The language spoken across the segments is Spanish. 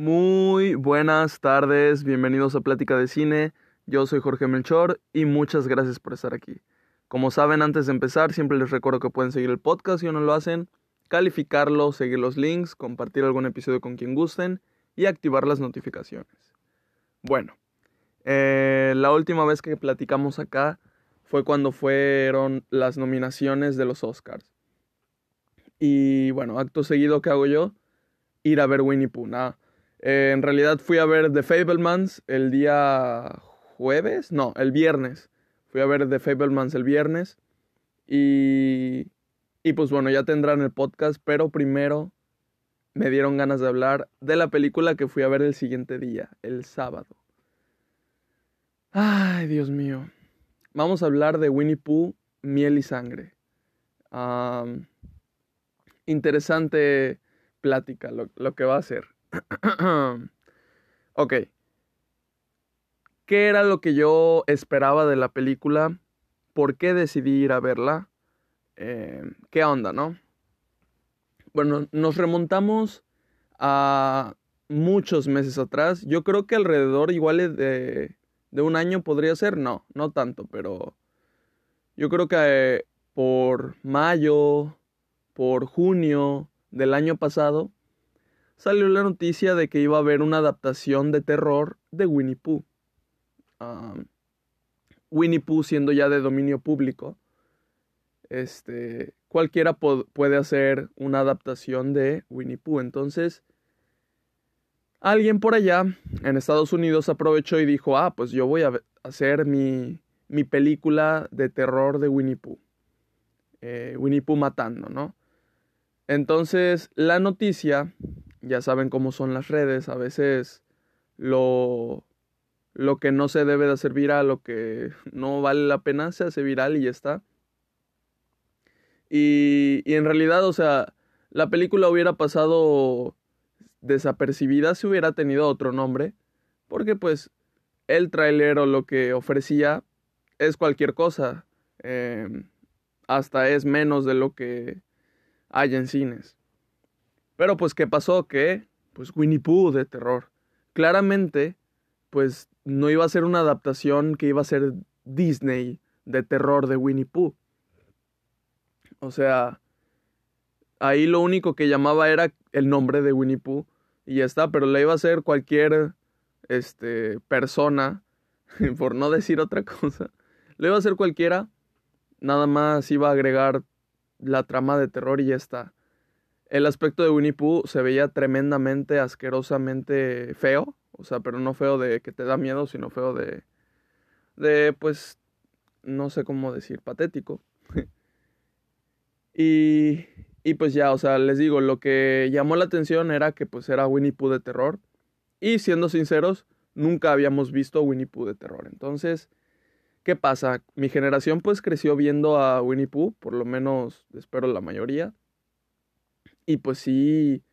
Muy buenas tardes, bienvenidos a Plática de Cine. Yo soy Jorge Melchor y muchas gracias por estar aquí. Como saben, antes de empezar, siempre les recuerdo que pueden seguir el podcast si no lo hacen, calificarlo, seguir los links, compartir algún episodio con quien gusten y activar las notificaciones. Bueno, eh, la última vez que platicamos acá fue cuando fueron las nominaciones de los Oscars. Y bueno, acto seguido, ¿qué hago yo? Ir a ver Winnie Pooh. Eh, en realidad fui a ver The Fablemans el día jueves, no, el viernes. Fui a ver The Fablemans el viernes. Y, y pues bueno, ya tendrán el podcast, pero primero me dieron ganas de hablar de la película que fui a ver el siguiente día, el sábado. Ay, Dios mío. Vamos a hablar de Winnie Pooh, miel y sangre. interesante plática lo, lo, que va a ser. ok. ¿Qué era lo que yo esperaba de la película? ¿Por qué decidí ir a verla? Eh, ¿Qué onda, no? Bueno, nos remontamos a muchos meses atrás. Yo creo que alrededor igual de de un año podría ser, no, no tanto, pero yo creo que eh, por mayo, por junio del año pasado, salió la noticia de que iba a haber una adaptación de terror de Winnie Pooh. Winnie Pooh siendo ya de dominio público, este, cualquiera puede hacer una adaptación de Winnie Pooh. Entonces, alguien por allá en Estados Unidos aprovechó y dijo, ah, pues yo voy a hacer mi, mi película de terror de Winnie Pooh. Eh, Winnie Pooh matando, ¿no? Entonces, la noticia, ya saben cómo son las redes, a veces lo, lo que no se debe de hacer viral, lo que no vale la pena, se hace viral y ya está. Y, y en realidad, o sea, la película hubiera pasado desapercibida si hubiera tenido otro nombre, porque pues el tráiler o lo que ofrecía es cualquier cosa, em, hasta es menos de lo que hay en cines. Pero pues ¿qué pasó? Que pues Winnie Pooh de terror. Claramente pues no iba a ser una adaptación que iba a ser Disney de terror de Winnie Pooh. O sea, ahí lo único que llamaba era el nombre de Winnie Pooh y ya está, pero le iba a hacer cualquier este, persona, por no decir otra cosa, le iba a hacer cualquiera, nada más iba a agregar la trama de terror y ya está. El aspecto de Winnie Pooh se veía tremendamente, asquerosamente feo, o sea, pero no feo de que te da miedo, sino feo de, de pues, no sé cómo decir, patético. y, y pues ya, o sea, les digo, lo que llamó la atención era que pues era Winnie Pooh de terror. Y siendo sinceros, nunca habíamos visto Winnie Pooh de terror. Entonces, ¿qué pasa? Mi generación pues creció viendo a Winnie Pooh, por lo menos espero la mayoría. Y pues sí,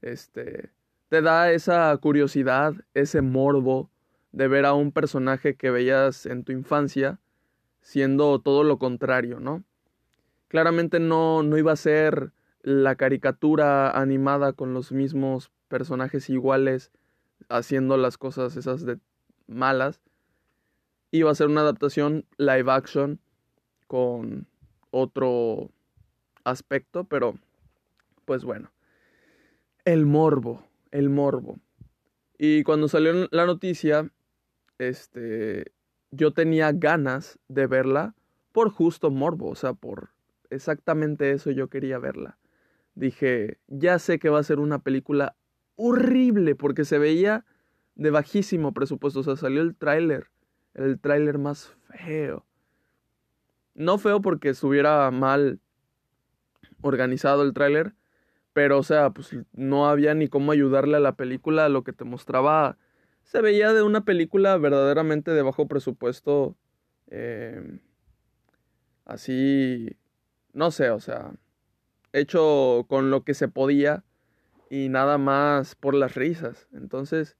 este, te da esa curiosidad, ese morbo de ver a un personaje que veías en tu infancia siendo todo lo contrario, ¿no? Claramente no, no iba a ser la caricatura animada con los mismos personajes iguales haciendo las cosas esas de malas. Iba a ser una adaptación live action con otro aspecto, pero pues bueno. El morbo, el morbo. Y cuando salió la noticia, este, yo tenía ganas de verla por justo morbo, o sea, por exactamente eso yo quería verla dije, ya sé que va a ser una película horrible porque se veía de bajísimo presupuesto. O sea, salió el tráiler, el tráiler más feo. No feo porque estuviera mal organizado el tráiler, pero o sea, pues no había ni cómo ayudarle a la película. Lo que te mostraba se veía de una película verdaderamente de bajo presupuesto. Eh, así, no sé, o sea, hecho con lo que se podía y nada más por las risas. Entonces,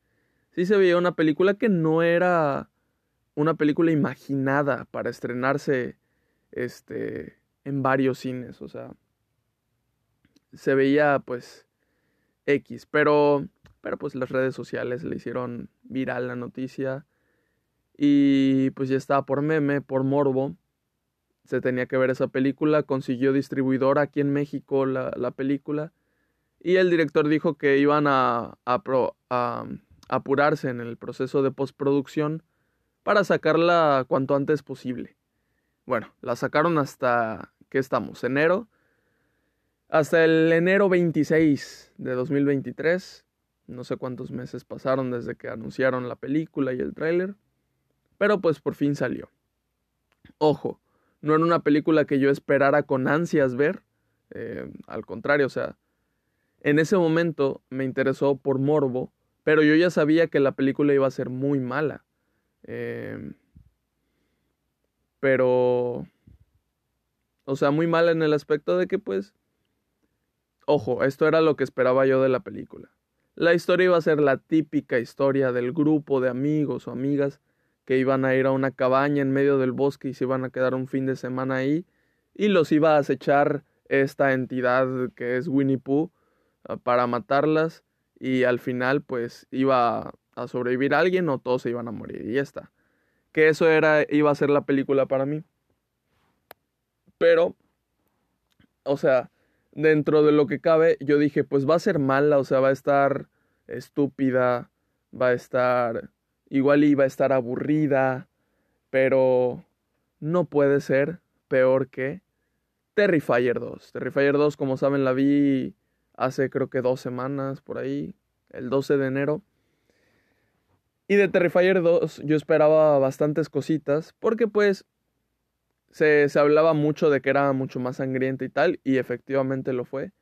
sí se veía una película que no era una película imaginada para estrenarse este en varios cines, o sea, se veía pues X, pero pero pues las redes sociales le hicieron viral la noticia y pues ya estaba por meme, por morbo. Se tenía que ver esa película, consiguió distribuidor aquí en México la, la película y el director dijo que iban a, a, a apurarse en el proceso de postproducción para sacarla cuanto antes posible. Bueno, la sacaron hasta, ¿qué estamos? Enero. Hasta el enero 26 de 2023. No sé cuántos meses pasaron desde que anunciaron la película y el tráiler. Pero pues por fin salió. Ojo, no era una película que yo esperara con ansias ver. Eh, al contrario, o sea, en ese momento me interesó por morbo, pero yo ya sabía que la película iba a ser muy mala. Eh, pero, o sea, muy mala en el aspecto de que pues, ojo, esto era lo que esperaba yo de la película. La historia iba a ser la típica historia del grupo de amigos o amigas que iban a ir a una cabaña en medio del bosque y se iban a quedar un fin de semana ahí y los iba a acechar esta entidad que es Winnie Pooh ah, para matarlas y al final pues iba a sobrevivir alguien o todos se iban a morir y ya está. Que eso era iba a ser la película para mí. Pero o sea, dentro de lo que cabe, yo dije, pues va a ser mala, o sea, va a estar estúpida, va a estar igual iba a estar aburrida, pero no puede ser peor que Terrifier 2. Terrifier 2, como saben, la vi hace creo que dos semanas por ahí, el 12 de enero. Y de Terrifier 2 yo esperaba bastantes cositas, porque pues se, se hablaba mucho de que era mucho más sangrienta y tal, y efectivamente lo fue.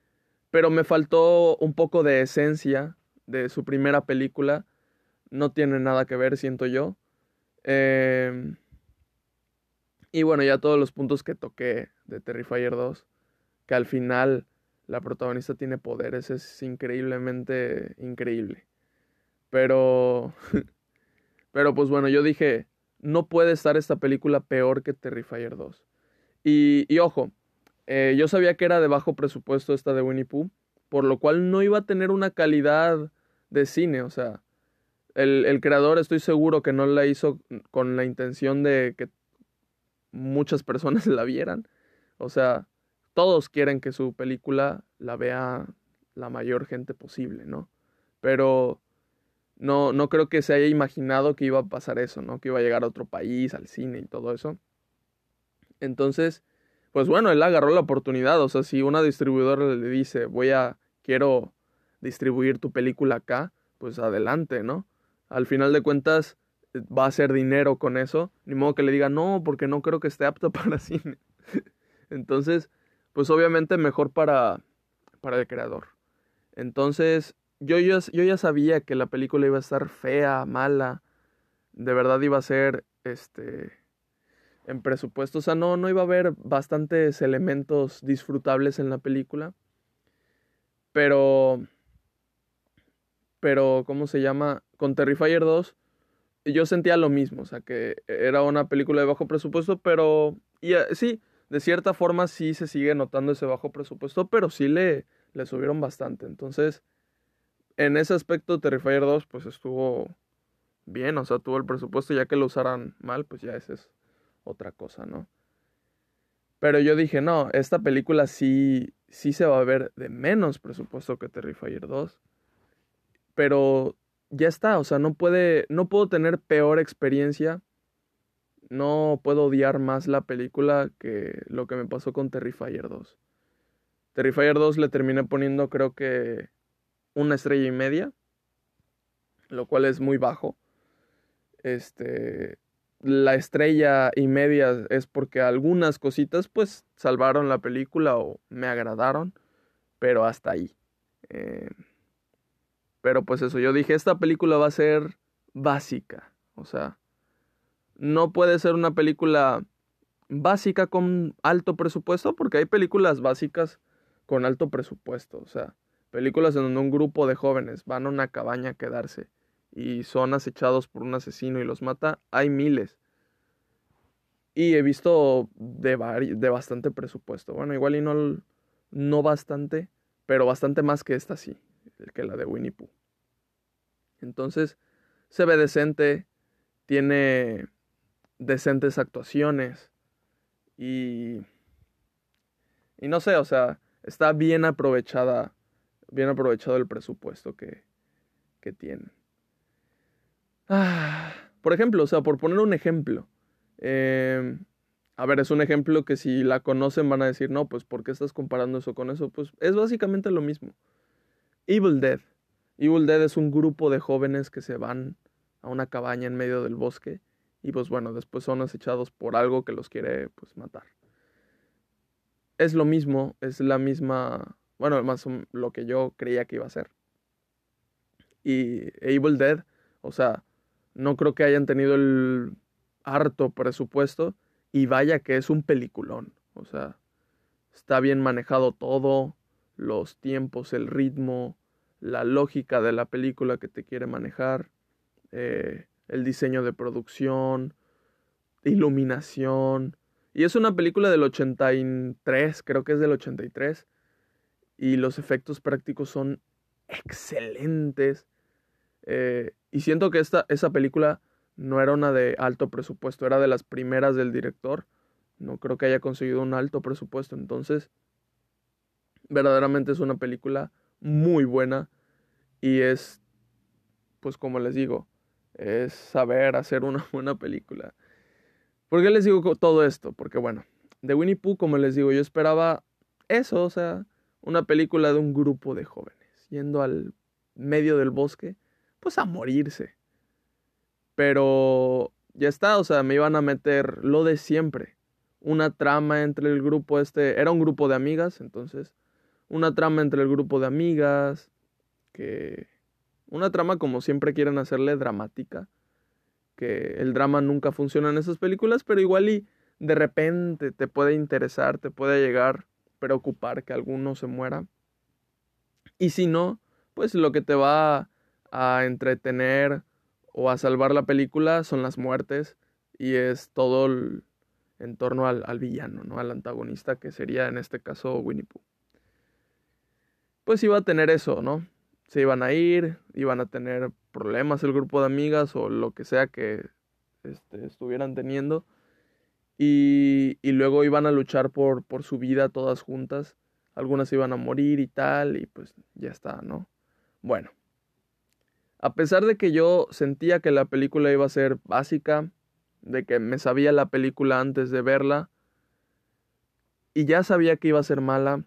Pero me faltó un poco de esencia de su primera película no tiene nada que ver, siento yo. Em, y bueno, ya todos los puntos que toqué de Terrifier 2, que al final la protagonista tiene poderes, es increíblemente increíble. Pero, pero pues bueno, yo dije, no puede estar esta película peor que Terrifier 2. Y, y ojo, eh, yo sabía que era de bajo presupuesto esta de Winnie Pooh, por lo cual no iba a tener una calidad de cine, o sea, el, creador estoy seguro que no la hizo con la intención de que muchas personas la vieran. O sea, todos quieren que su película la vea la mayor gente posible, ¿no? Pero no, no creo que se haya imaginado que iba a pasar eso, ¿no? Que iba a llegar a otro país, al cine y todo eso. Entonces, pues bueno, él agarró la oportunidad. O sea, si una distribuidora le dice, voy a, quiero distribuir tu película acá, pues adelante, ¿no? al final de cuentas eh, va a hacer dinero con eso. Ni modo que le diga, no, porque no creo que esté apto para cine. Entonces, pues obviamente mejor para, para el creador. Entonces, yo, ya sabía que la película iba a estar fea, mala. De verdad iba a ser, este, en presupuesto. O sea, no, no iba a haber bastantes elementos disfrutables en la película. Pero pero ¿cómo se llama? Con Terrifier 2 yo sentía lo mismo, o sea, que era una película de bajo presupuesto, pero y, eh, sí, de cierta forma sí se sigue notando ese bajo presupuesto, pero sí le, le subieron bastante. Entonces, en ese aspecto Terrifier 2 pues estuvo bien, o sea, tuvo el presupuesto, ya que lo usaran mal, pues ya esa es otra cosa, ¿no? Pero yo dije, no, esta película sí, sí se va a ver de menos presupuesto que Terrifier 2 pero ya está, o sea, no puede, no puedo tener peor experiencia, no puedo odiar más la película que lo que me pasó con Terrifier 2. Terrifier 2 le terminé poniendo creo que una estrella y media, lo cual es muy bajo. Este, la estrella y media es porque algunas cositas pues salvaron la película o me agradaron, pero hasta ahí. Eh, pero pues eso, yo dije, esta película va a ser básica. O sea, no puede ser una película básica con alto presupuesto, porque hay películas básicas con alto presupuesto. O sea, películas en donde un grupo de jóvenes van a una cabaña a quedarse y son acechados por un asesino y los mata. Hay miles. Y he visto de, de bastante presupuesto. Bueno, igual y no, no bastante, pero bastante más que esta sí que la de Winnie Pooh. Entonces, se ve decente, tiene decentes actuaciones y y no sé, o sea, está bien aprovechada, bien aprovechado el presupuesto que, que tienen. Ah, por ejemplo, o sea, por poner un ejemplo, eh, a ver, es un ejemplo que si la conocen van a decir, no, pues ¿por qué estás comparando eso con eso? Pues es básicamente lo mismo. Evil Dead. Evil Dead es un grupo de jóvenes que se van a una cabaña en medio del bosque y pues bueno, después son acechados por algo que los quiere pues matar. Es lo mismo, es la misma, bueno, más lo que yo creía que iba a ser. Y Evil Dead, o sea, no creo que hayan tenido el harto presupuesto y vaya que es un peliculón. O sea, está bien manejado todo, los tiempos, el ritmo, la lógica de la película que te quiere manejar, eh, el diseño de producción, iluminación. Y es una película del 83, creo que es del 83. Y los efectos prácticos son excelentes. Eh, y siento que esta, esa película no era una de alto presupuesto, era de las primeras del director. No creo que haya conseguido un alto presupuesto. Entonces, verdaderamente es una película muy buena y es, pues como les digo, es saber hacer una buena película. ¿Por qué les digo todo esto? Porque bueno, de Winnie Pooh, como les digo, yo esperaba eso, o sea, una película de un grupo de jóvenes yendo al medio del bosque, pues a morirse. Pero ya está, o sea, me iban a meter lo de siempre. Una trama entre el grupo este, era un grupo de amigas, entonces, una trama entre el grupo de amigas, que... Una trama como siempre quieren hacerle dramática, que el drama nunca funciona en esas películas, pero igual y de repente te puede interesar, te puede llegar preocupar que alguno se muera. Y si no, pues lo que te va a entretener o a salvar la película son las muertes y es todo en torno al, al, villano, ¿no? Al antagonista que sería en este caso Winnie Pooh. Pues iba a tener eso, ¿no? Se iban a ir, iban a tener problemas el grupo de amigas o lo que sea que este, estuvieran teniendo. Y, y, luego iban a luchar por, por su vida todas juntas. Algunas iban a morir y tal, y pues ya está, ¿no? Bueno, a pesar de que yo sentía que la película iba a ser básica, de que me sabía la película antes de verla, y ya sabía que iba a ser mala,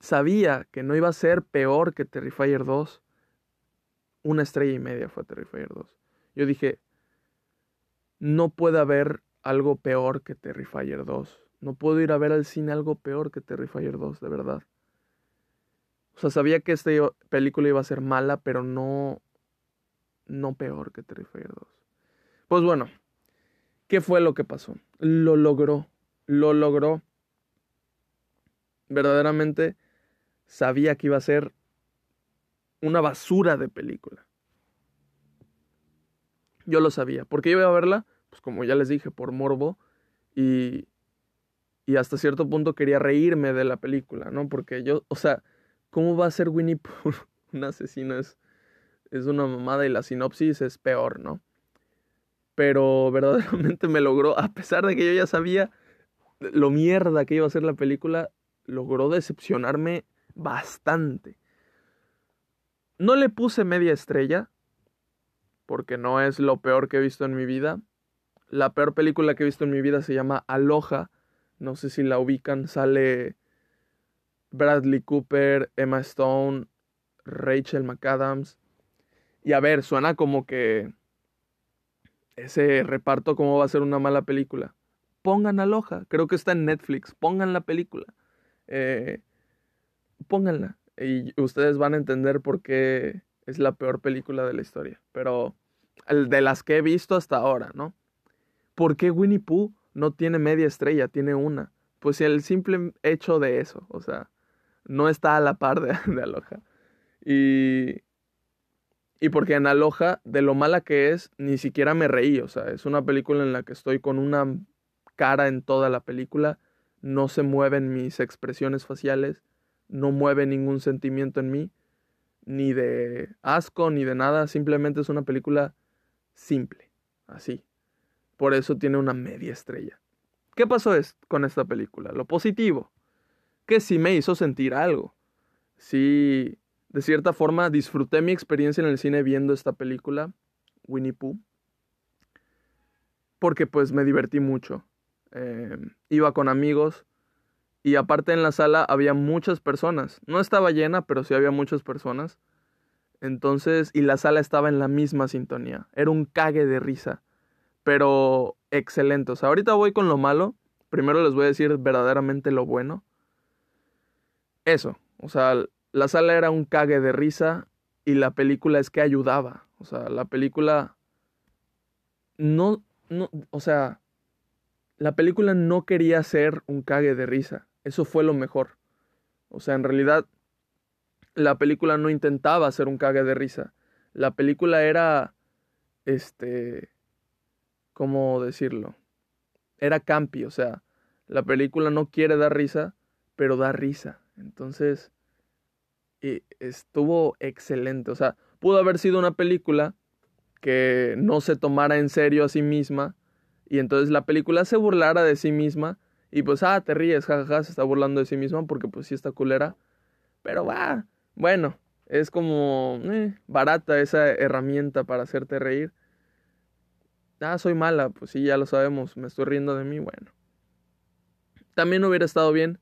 sabía que no iba a ser peor que Terrifier 2. Una estrella y media fue Terrifier 2. Yo dije, no puede haber algo peor que Terrifier 2. No puedo ir a ver al cine algo peor que Terrifier 2, de verdad. O sea, sabía que esta película iba a ser mala, pero no. No peor que Terrifier 2. Pues bueno, ¿qué fue lo que pasó? Lo logró. Lo logró. Verdaderamente sabía que iba a ser una basura de película. Yo lo sabía. ¿Por qué iba a verla? Pues como ya les dije, por morbo. Y, y hasta cierto punto quería reírme de la película, ¿no? Porque yo, o sea, ¿Cómo va a ser Winnie Pooh un asesino? Es, es una mamada y la sinopsis es peor, ¿no? Pero verdaderamente me logró, a pesar de que yo ya sabía lo mierda que iba a ser la película, logró decepcionarme bastante. No le puse media estrella, porque no es lo peor que he visto en mi vida. La peor película que he visto en mi vida se llama Aloha. No sé si la ubican, sale Bradley Cooper, Emma Stone, Rachel McAdams. Y a ver, suena como que ese reparto como va a ser una mala película. Pongan Aloha, creo que está en Netflix, pongan la película. Eh, pónganla y ustedes van a entender por qué es la peor película de la historia. Pero de las que he visto hasta ahora, ¿no? ¿Por qué Winnie Pooh no tiene media estrella, tiene una? Pues el simple hecho de eso, o sea, no está a la par de, de Aloha. Y, y porque en Aloha, de lo mala que es, ni siquiera me reí. O sea, es una película en la que estoy con una cara en toda la película. No se mueven mis expresiones faciales. No mueve ningún sentimiento en mí. ni de asco, ni de nada. Simplemente es una película simple, así. Por eso tiene una media estrella. ¿Qué pasó con esta película? Lo positivo, que sí me hizo sentir algo. Sí, de cierta forma disfruté mi experiencia en el cine viendo esta película, Winnie Pooh, porque pues me divertí mucho. Em, iba con amigos y aparte en la sala había muchas personas. No estaba llena, pero sí había muchas personas. Entonces, y la sala estaba en la misma sintonía. Era un cague de risa, pero excelente. O sea, ahorita voy con lo malo. Primero les voy a decir verdaderamente lo bueno. Eso, o sea, la sala era un cague de risa y la película es que ayudaba. O sea, la película no, no, o sea, la película no quería ser un cague de risa. Eso fue lo mejor. O sea, en realidad la película no intentaba hacer un cague de risa. La película era, este, ¿cómo decirlo? Era campi, o sea, la película no quiere dar risa, pero da risa. Entonces, estuvo excelente. O sea, pudo haber sido una película que no se tomara en serio a sí misma y entonces la película se burlara de sí misma y pues, ah, te ríes, jajaja, se está burlando de sí misma porque pues sí está culera. Pero va, bueno, es como eh, barata esa herramienta para hacerte reír. Ah, soy mala, pues sí, ya lo sabemos, me estoy riendo de mí, bueno. También hubiera estado bien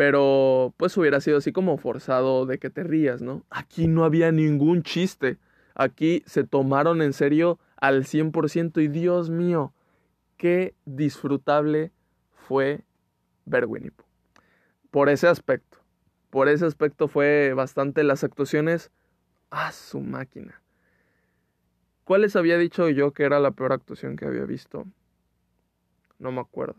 pero pues hubiera sido así como forzado de que te rías, ¿no? Aquí no había ningún chiste. Aquí se tomaron en serio al 100% y Dios mío, qué disfrutable fue ver Winnie. Por ese aspecto. Por ese aspecto fue bastante las actuaciones a su máquina. ¿Cuáles había dicho yo que era la peor actuación que había visto? No me acuerdo.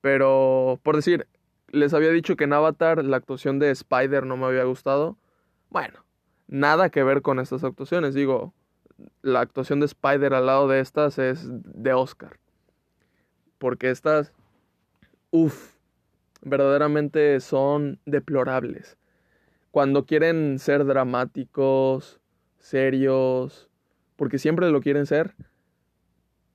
Pero, por decir, les había dicho que en Avatar la actuación de Spider no me había gustado. Bueno, nada que ver con estas actuaciones. Digo, la actuación de Spider al lado de estas es de Oscar. Porque estas, uff, verdaderamente son deplorables. Cuando quieren ser dramáticos, serios, porque siempre lo quieren ser,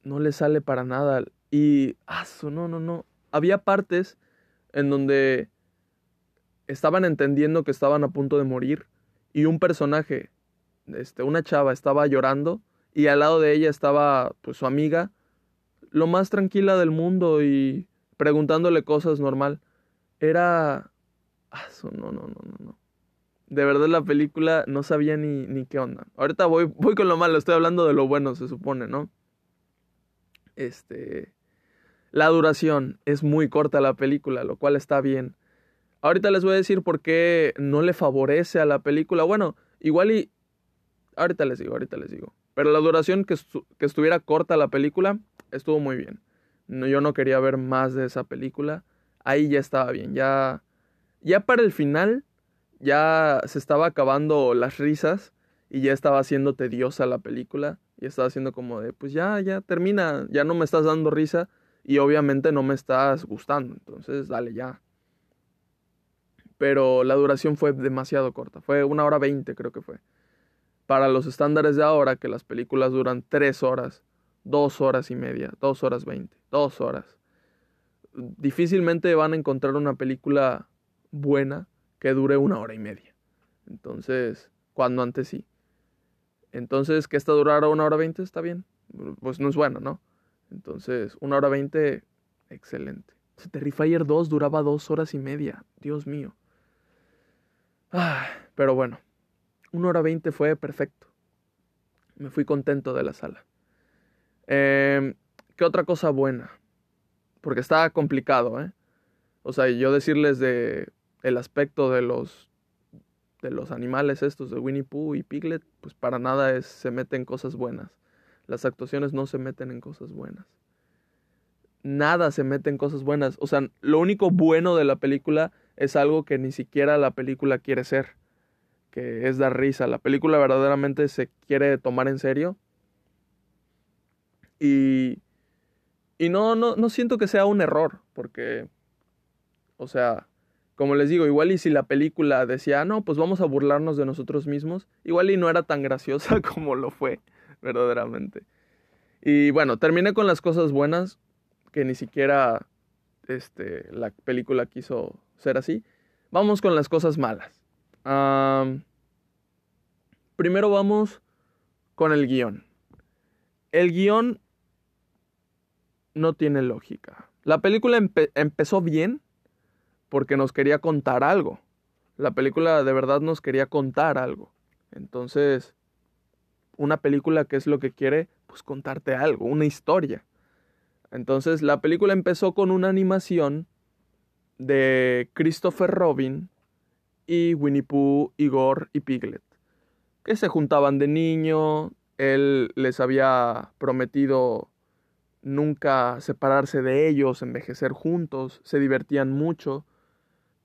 no les sale para nada. Y, ah, no, no, no. Había partes en donde estaban entendiendo que estaban a punto de morir y un personaje, este, una chava estaba llorando y al lado de ella estaba pues su amiga, lo más tranquila del mundo y preguntándole cosas normal. Era... Ah, no, no, no, no, no. De verdad la película no sabía ni, ni qué onda. Ahorita voy, voy con lo malo, estoy hablando de lo bueno, se supone, ¿no? Este... La duración es muy corta la película, lo cual está bien. Ahorita les voy a decir por qué no le favorece a la película. Bueno, igual y... Ahorita les digo, ahorita les digo. Pero la duración que, estuviera corta la película estuvo muy bien. Yo no quería ver más de esa película. Ahí ya estaba bien. Ya, ya para el final ya se estaba acabando las risas y ya estaba siendo tediosa la película. Y estaba haciendo como de, pues ya, ya termina, ya no me estás dando risa y obviamente no me estás gustando, entonces dale ya. Pero la duración fue demasiado corta, fue una hora veinte creo que fue. Para los estándares de ahora, que las películas duran tres horas, dos horas y media, dos horas veinte, dos horas. Difícilmente van a encontrar una película buena que dure una hora y media. Entonces, cuando antes sí. Entonces, que esta durara una hora veinte está bien. Pues no es bueno, ¿no? Entonces, una hora veinte, excelente. Terrifier 2 duraba dos horas y media. Dios mío. Ah, pero bueno, una hora veinte fue perfecto. Me fui contento de la sala. Em, ¿Qué otra cosa buena? Porque está complicado, ¿eh? O sea, yo decirles de el aspecto de los de los animales estos de Winnie Pooh y Piglet, pues para nada es, se meten cosas buenas. Las actuaciones no se meten en cosas buenas. Nada se mete en cosas buenas. O sea, lo único bueno de la película es algo que ni siquiera la película quiere ser. Que es dar risa. La película verdaderamente se quiere tomar en serio. Y. Y no, no, no siento que sea un error. Porque. O sea, como les digo, igual y si la película decía, no, pues vamos a burlarnos de nosotros mismos, igual y no era tan graciosa como lo fue, verdaderamente. Y bueno, terminé con las cosas buenas, que ni siquiera este, la película quiso ser así. Vamos con las cosas malas. primero vamos con el guion. El guion no tiene lógica. La película empezó bien, porque nos quería contar algo. La película de verdad nos quería contar algo. Entonces, una película, ¿qué es lo que quiere? Pues contarte algo, una historia. Entonces, la película empezó con una animación de Christopher Robin y Winnie Pooh, Igor y Piglet, que se juntaban de niño, él les había prometido nunca separarse de ellos, envejecer juntos, se divertían mucho,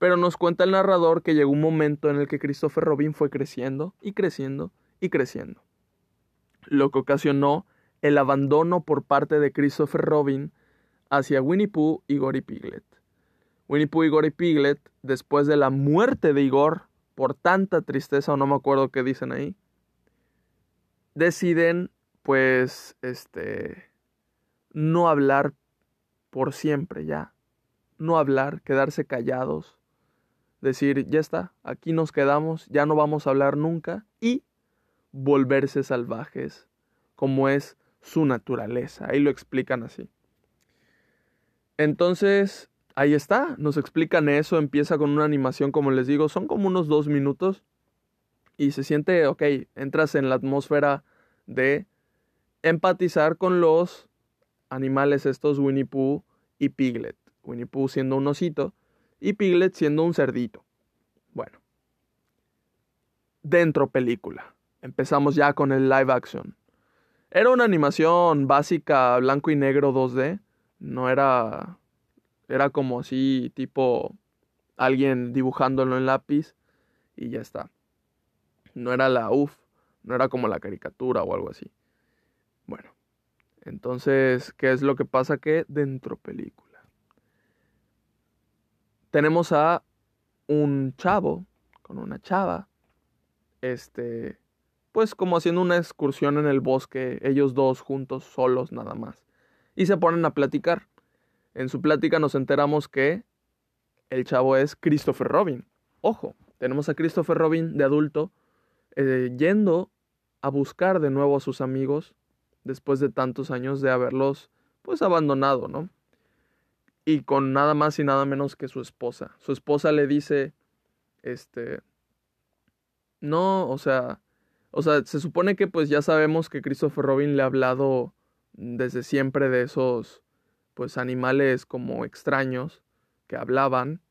pero nos cuenta el narrador que llegó un momento en el que Christopher Robin fue creciendo y creciendo y creciendo, lo que ocasionó el abandono por parte de Christopher Robin hacia Winnie Pooh, y Piglet. Winnie Pooh, y Piglet, después de la muerte de Igor, por tanta tristeza o no me acuerdo qué dicen ahí, deciden pues este no hablar por siempre ya, no hablar, quedarse callados, decir, ya está, aquí nos quedamos, ya no vamos a hablar nunca y volverse salvajes, como es su naturaleza. Ahí lo explican así. Entonces, ahí está, nos explican eso, empieza con una animación, como les digo, son como unos dos minutos y se siente, ok, entras en la atmósfera de empatizar con los animales estos Winnie Pooh y Piglet. Winnie Pooh siendo un osito y Piglet siendo un cerdito. Bueno, dentro película. Empezamos ya con el live action. Era una animación básica blanco y negro 2D. No era. Era como así, tipo alguien dibujándolo en lápiz y ya está. No era la UF, no era como la caricatura o algo así. Bueno, entonces, ¿qué es lo que pasa? Que dentro película tenemos a un chavo con una chava, este, pues como haciendo una excursión en el bosque, ellos dos juntos, solos nada más, y se ponen a platicar. En su plática nos enteramos que el chavo es Christopher Robin. Ojo, tenemos a Christopher Robin de adulto eh, yendo a buscar de nuevo a sus amigos después de tantos años de haberlos pues abandonado, ¿no? Y con nada más y nada menos que su esposa. Su esposa le dice, este, no, o sea, o sea, se supone que pues ya sabemos que Christopher Robin le ha hablado desde siempre de esos, pues animales como extraños que hablaban.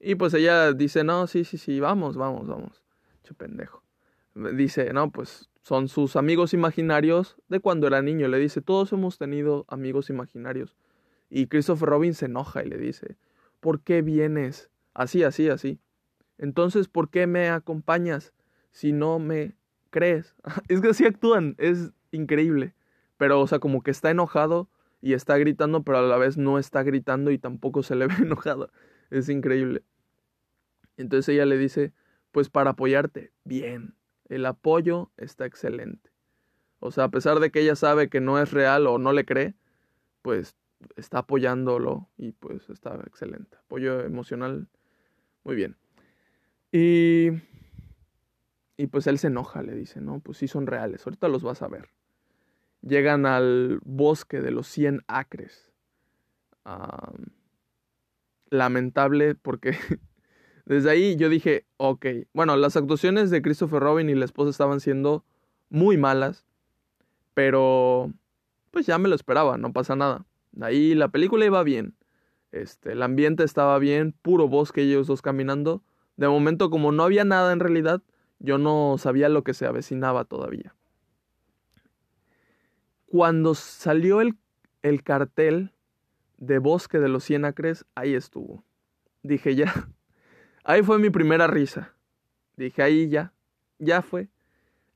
Y pues ella dice, no, sí, sí, sí, vamos, vamos, vamos. Che pendejo. Dice, no, pues son sus amigos imaginarios de cuando era niño. Le dice, todos hemos tenido amigos imaginarios. Y Christopher Robin se enoja y le dice, ¿por qué vienes? Así, así, así. Entonces, ¿por qué me acompañas si no me crees? es que así actúan, es increíble. Pero, o sea, como que está enojado y está gritando, pero a la vez no está gritando y tampoco se le ve enojado. Es increíble. Entonces ella le dice, pues para apoyarte, bien, el apoyo está excelente. O sea, a pesar de que ella sabe que no es real o no le cree, pues está apoyándolo y pues está excelente. Apoyo emocional, muy bien. Y, y pues él se enoja, le dice, no, pues sí son reales, ahorita los vas a ver. Llegan al bosque de los 100 acres. lamentable porque desde ahí yo dije, ok, bueno, las actuaciones de Christopher Robin y la esposa estaban siendo muy malas, pero pues ya me lo esperaba, no pasa nada. Ahí la película iba bien. Este, el ambiente estaba bien, puro bosque ellos dos caminando. De momento, como no había nada en realidad, yo no sabía lo que se avecinaba todavía. Cuando salió el, el cartel de Bosque de los Cien Acres, ahí estuvo. Dije ya. Ahí fue mi primera risa. Dije ahí ya. Ya fue.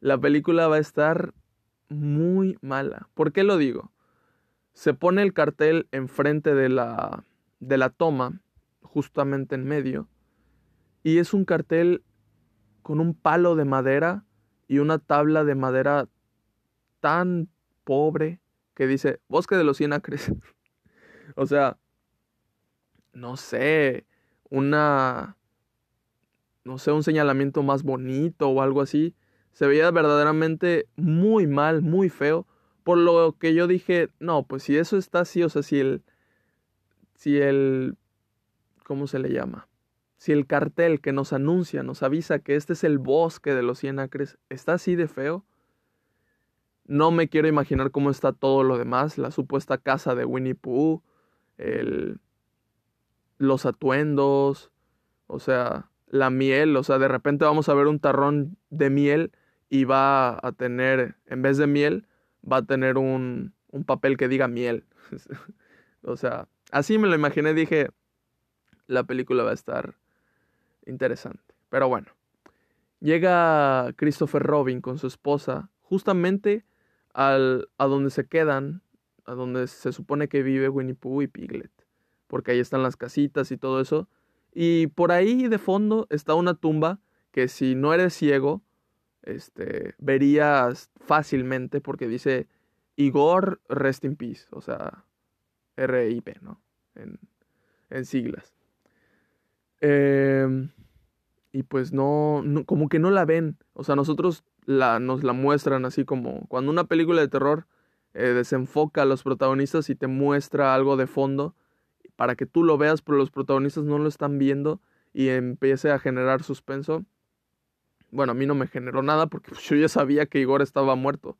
La película va a estar muy mala. ¿Por qué lo digo? Se pone el cartel enfrente de la, de la toma, justamente en medio, Y es un cartel con un palo de madera y una tabla de madera tan pobre que dice Bosque de los Cien Acres. o sea, no sé, una, no sé, un señalamiento más bonito o algo así. Se veía verdaderamente muy mal, muy feo. Por lo que yo dije, no, pues si eso está así, o sea, si el, si el, ¿cómo se le llama? Si el cartel que nos anuncia, nos avisa que este es el bosque de los cien acres, está así de feo, no me quiero imaginar cómo está todo lo demás, la supuesta casa de Winnie Pooh, el, los atuendos, o sea, la miel, o sea, de repente vamos a ver un tarrón de miel y va a tener, en vez de miel, va a tener un, un papel que diga miel. o sea, así me lo imaginé, dije, la película va a estar interesante. Pero bueno, llega Christopher Robin con su esposa justamente al, a donde se quedan, a donde se supone que vive Winnie Pooh y Piglet, porque ahí están las casitas y todo eso. Y por ahí de fondo está una tumba que si no eres ciego, este, verías fácilmente porque dice Igor Rest in Peace, o sea, RIP, ¿no? En, en siglas. Em, y pues no, como que no la ven. O sea, nosotros la, nos la muestran así como cuando una película de terror eh, desenfoca a los protagonistas y te muestra algo de fondo para que tú lo veas, pero los protagonistas no lo están viendo y empiece a generar suspenso. Bueno, a mí no me generó nada porque yo ya sabía que Igor estaba muerto.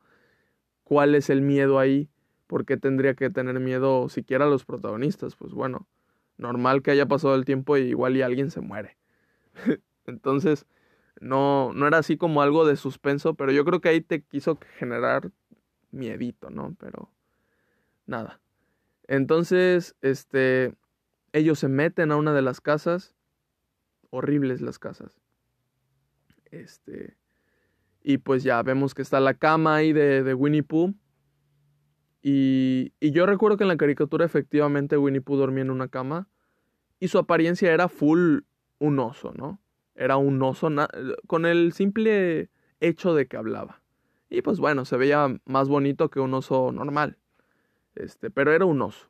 ¿Cuál es el miedo ahí? ¿Por qué tendría que tener miedo siquiera a los protagonistas? Pues bueno, normal que haya pasado el tiempo y igual y alguien se muere. Entonces, no, no era así como algo de suspenso, pero yo creo que ahí te quiso generar miedito, ¿no? Pero nada. Entonces, este, ellos se meten a una de las casas, horribles las casas. Este, y pues ya vemos que está la cama ahí de, de Winnie Pooh. Y, y, yo recuerdo que en la caricatura efectivamente Winnie Pooh dormía en una cama y su apariencia era full un oso, ¿no? Era un oso con el simple hecho de que hablaba. Y pues bueno, se veía más bonito que un oso normal. Este, pero era un oso.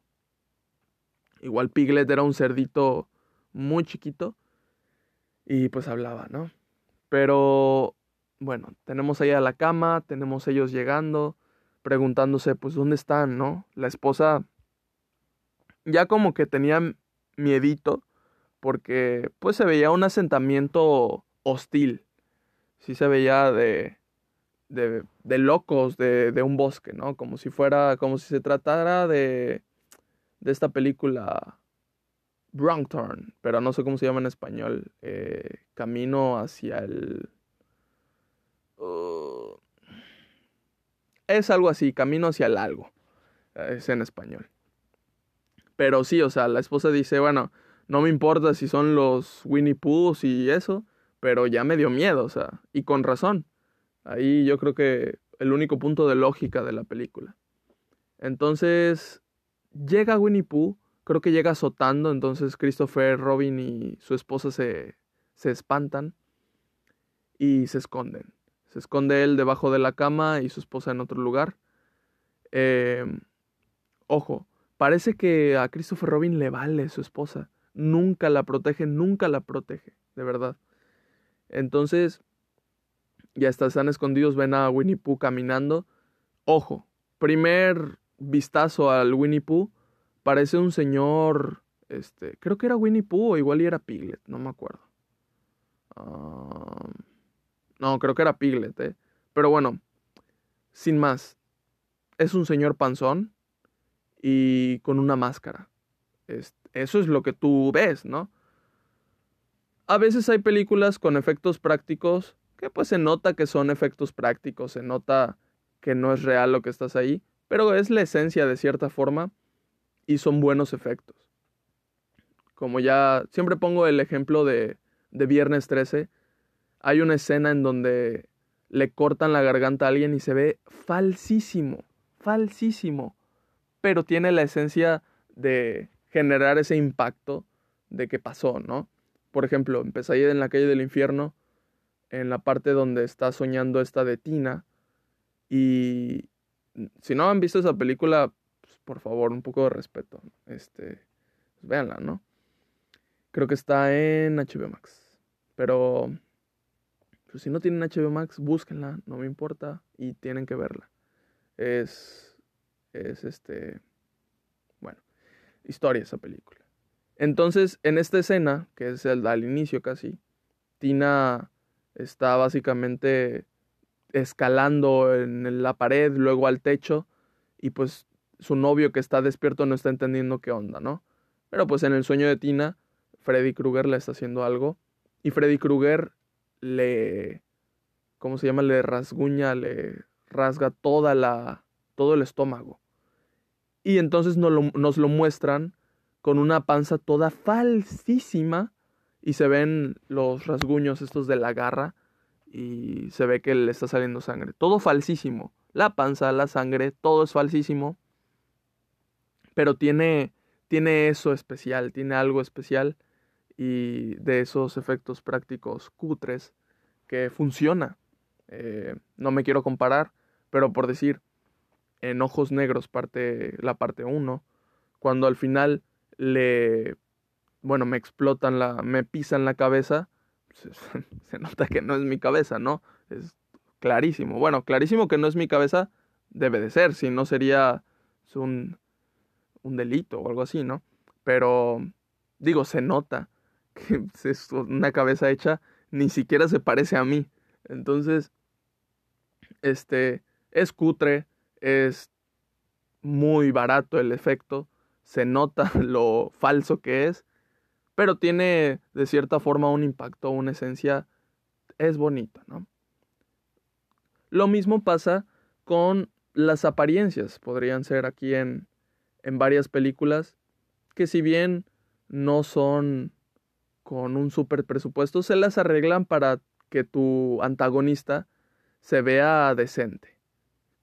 Igual Piglet era un cerdito muy chiquito y pues hablaba, ¿no? Pero bueno, tenemos ahí a la cama, tenemos ellos llegando, preguntándose pues dónde están, ¿no? La esposa ya como que tenía miedito porque pues se veía un asentamiento hostil. Sí se veía de, de, de locos de, de, un bosque, ¿no? Como si fuera, como si se tratara de, de esta película Wrong pero no sé cómo se llama en español. Eh, camino hacia el... Uh, es algo así, camino hacia el algo. Es en español. Pero sí, o sea, la esposa dice, bueno, no me importa si son los Winnie Pooh y eso, pero ya me dio miedo, o sea, y con razón. Ahí yo creo que el único punto de lógica de la película. Entonces, llega Winnie Pooh, creo que llega azotando, entonces Christopher, Robin y su esposa se, se espantan y se esconden. Se esconde él debajo de la cama y su esposa en otro lugar. Eh, ojo, parece que a Christopher Robin le vale su esposa nunca la protege, nunca la protege, de verdad. Entonces, ya están escondidos, ven a Winnie Pooh caminando. Ojo, primer vistazo al Winnie Pooh, parece un señor, este, creo que era Winnie Pooh o igual y era Piglet, no me acuerdo. Ah, no, creo que era Piglet, eh. Pero bueno, sin más, es un señor panzón y con una máscara. Eso es lo que tú ves, ¿no? A veces hay películas con efectos prácticos que pues se nota que son efectos prácticos, se nota que no es real lo que estás ahí, pero es la esencia de cierta forma y son buenos efectos. Como ya siempre pongo el ejemplo de, de Viernes 13, hay una escena en donde le cortan la garganta a alguien y se ve falsísimo, falsísimo, pero tiene la esencia de generar ese impacto de que pasó, ¿no? por ejemplo, Pesadilla en la calle del infierno, en la parte donde está soñando esta de Tina. Y si no han visto esa película, por favor, un poco de respeto. Este, pues, véanla, ¿no? Creo que está en HBO Max. Pero pues, si no tienen HBO Max, búsquenla, no me importa y tienen que verla. Es es este bueno, historia esa película. Entonces, en esta escena, que es el, al inicio casi, Tina está básicamente escalando en la pared, luego al techo, y pues su novio que está despierto no está entendiendo qué onda, ¿no? Pero pues en el sueño de Tina, Freddy Krueger le está haciendo algo, y Freddy Krueger le, ¿cómo se llama? Le rasguña, le rasga toda la, todo el estómago. Y entonces nos lo, nos lo muestran con una panza toda falsísima y se ven los rasguños estos de la garra y se ve que le está saliendo sangre. Todo falsísimo. La panza, la sangre, todo es falsísimo. Pero tiene, tiene eso especial, tiene algo especial y de esos efectos prácticos cutres que funciona. Eh, no me quiero comparar, pero por decir, en Ojos Negros, parte, la parte 1, cuando al final le, bueno, me explotan la, me pisan la cabeza, se, nota que no es mi cabeza, ¿no? Es clarísimo. Bueno, clarísimo que no es mi cabeza debe de ser, si no sería un, un delito o algo así, ¿no? Pero, digo, se nota que es una cabeza hecha, ni siquiera se parece a mí. Entonces, este, es cutre, es muy barato el efecto, se nota lo falso que es, pero tiene de cierta forma un impacto, una esencia, es bonita, ¿no? Lo mismo pasa con las apariencias, podrían ser aquí en, en varias películas, que si bien no son con un super presupuesto, se las arreglan para que tu antagonista se vea decente,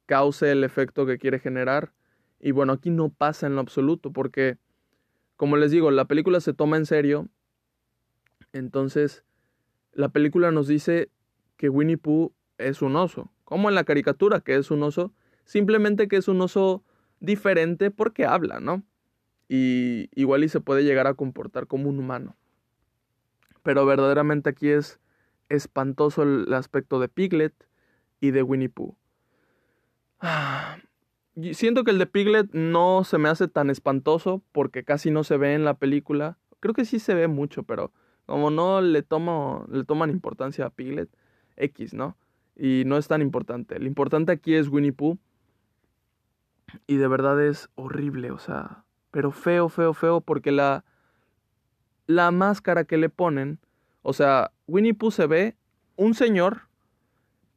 cause el efecto que quiere generar y bueno, aquí no pasa en lo absoluto, porque, como les digo, la película se toma en serio. Entonces, la película nos dice que Winnie Pooh es un oso, como en la caricatura, que es un oso, simplemente que es un oso diferente porque habla, ¿no? Y igual y se puede llegar a comportar como un humano. Pero verdaderamente aquí es espantoso el aspecto de Piglet y de Winnie Pooh. Ah, Siento que el de Piglet no se me hace tan espantoso porque casi no se ve en la película. Creo que sí se ve mucho, pero como no le, tomo, le toman importancia a Piglet, X, ¿no? Y no es tan importante. Lo importante aquí es Winnie Pooh. Y de verdad es horrible, o sea, pero feo, feo, feo, porque la, la máscara que le ponen, o sea, Winnie Pooh se ve un señor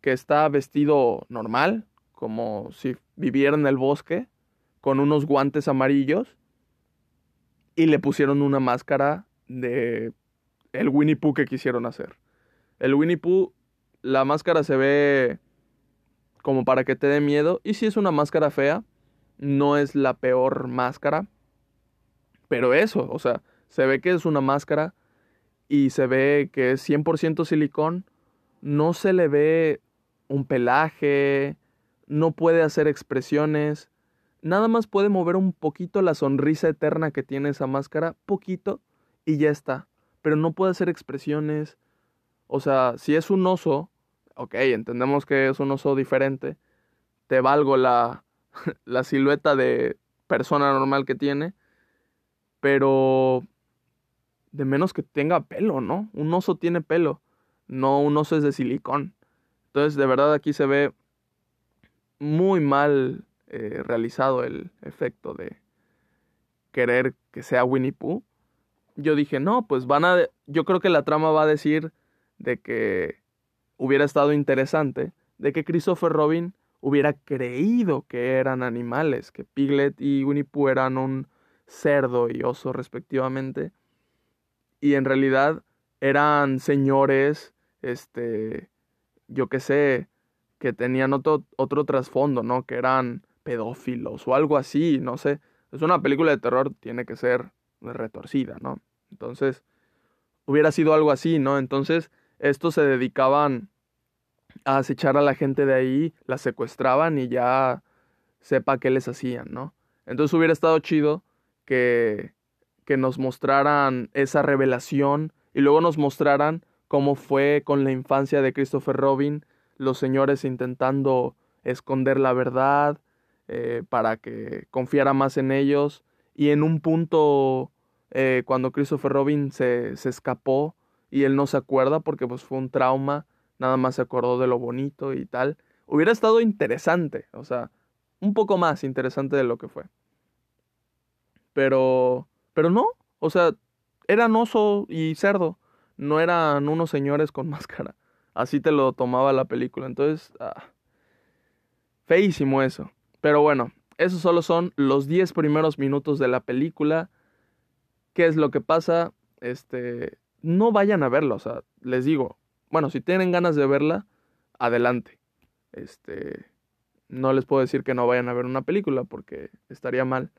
que está vestido normal, como si viviera en el bosque, con unos guantes amarillos, y le pusieron una máscara de el Winnie Pooh que quisieron hacer. El Winnie Pooh, la máscara se ve como para que te dé miedo, y si es una máscara fea, no es la peor máscara, pero eso, o sea, se ve que es una máscara y se ve que es 100% silicón, no se le ve un pelaje, no puede hacer expresiones, nada más puede mover un poquito la sonrisa eterna que tiene esa máscara, poquito, y ya está. Pero no puede hacer expresiones. O sea, si es un oso, ok, entendemos que es un oso diferente, te valgo la, la silueta de persona normal que tiene, pero de menos que tenga pelo, ¿no? Un oso tiene pelo, no un oso es de silicón. Entonces, de verdad aquí se ve muy mal eh, realizado el efecto de querer que sea Winnie Pooh. Yo dije, no, pues van a... Yo creo que la trama va a decir de que hubiera estado interesante, de que Christopher Robin hubiera creído que eran animales, que Piglet y Winnie Pooh eran un cerdo y oso respectivamente, y en realidad eran señores, este, yo qué sé, que tenían otro, otro trasfondo, ¿no? Que eran pedófilos o algo así, no sé. Es una película de terror, tiene que ser retorcida, ¿no? Entonces, hubiera sido algo así, ¿no? Entonces, estos se dedicaban a acechar a la gente de ahí, la secuestraban y ya sepa qué les hacían, ¿no? Entonces hubiera estado chido que, que nos mostraran esa revelación y luego nos mostraran cómo fue con la infancia de Christopher Robin, los señores intentando esconder la verdad eh, para que confiara más en ellos y en un punto eh, cuando Christopher Robin se, se escapó y él no se acuerda porque pues fue un trauma, nada más se acordó de lo bonito y tal, hubiera estado interesante, o sea, un poco más interesante de lo que fue. Pero, pero no, o sea, eran oso y cerdo, no eran unos señores con máscara. Así te lo tomaba la película. Entonces, ah, feísimo eso. Pero bueno, esos solo son los 10 primeros minutos de la película. ¿Qué es lo que pasa? Este, no vayan a verla, o sea, les digo, bueno, si tienen ganas de verla, adelante. Este, no les puedo decir que no vayan a ver una película porque estaría mal.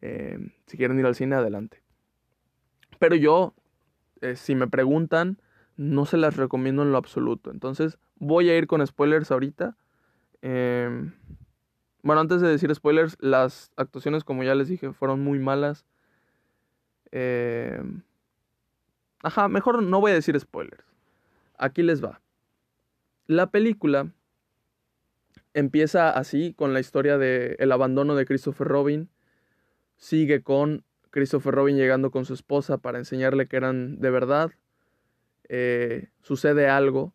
Eh, si quieren ir al cine, adelante. Pero yo, eh, si me preguntan, no se las recomiendo en lo absoluto. Entonces, voy a ir con spoilers ahorita. Em, bueno, antes de decir spoilers, las actuaciones, como ya les dije, fueron muy malas. Em, ajá, mejor no voy a decir spoilers. Aquí les va. La película empieza así, con la historia de el abandono de Christopher Robin. Sigue con Christopher Robin llegando con su esposa para enseñarle que eran de verdad. Eh, sucede algo.